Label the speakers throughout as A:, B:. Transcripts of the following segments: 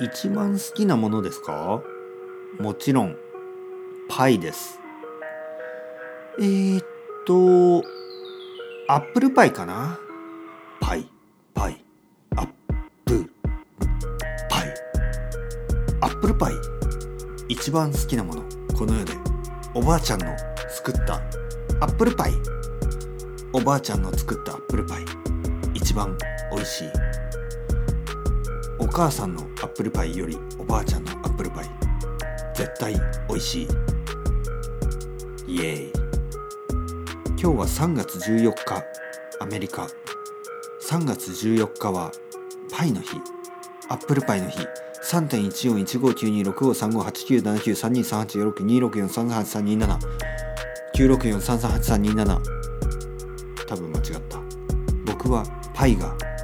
A: 一番好きなものですか？もちろんパイです。えー、っとアップルパイかな？パイパイアップルパイ。アップルパイ一番好きなもの。この世でおばあちゃんの作ったアップルパイ。おばあちゃんの作ったアップルパイ。一番美味しい。母さんのアップルパイよりおばあちゃんのアップルパイ絶対美味しい。イエーイ。今日は3月14日アメリカ。3月14日はパイの日。アップルパイの日3.1415926589793932384626438327 964338327多分間違った。僕はパイが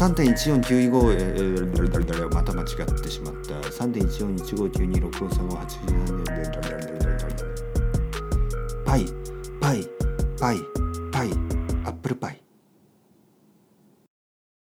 A: 3.1495えー、また間違ってしまった。3.141592653588パイパイパイパイアップルパイ。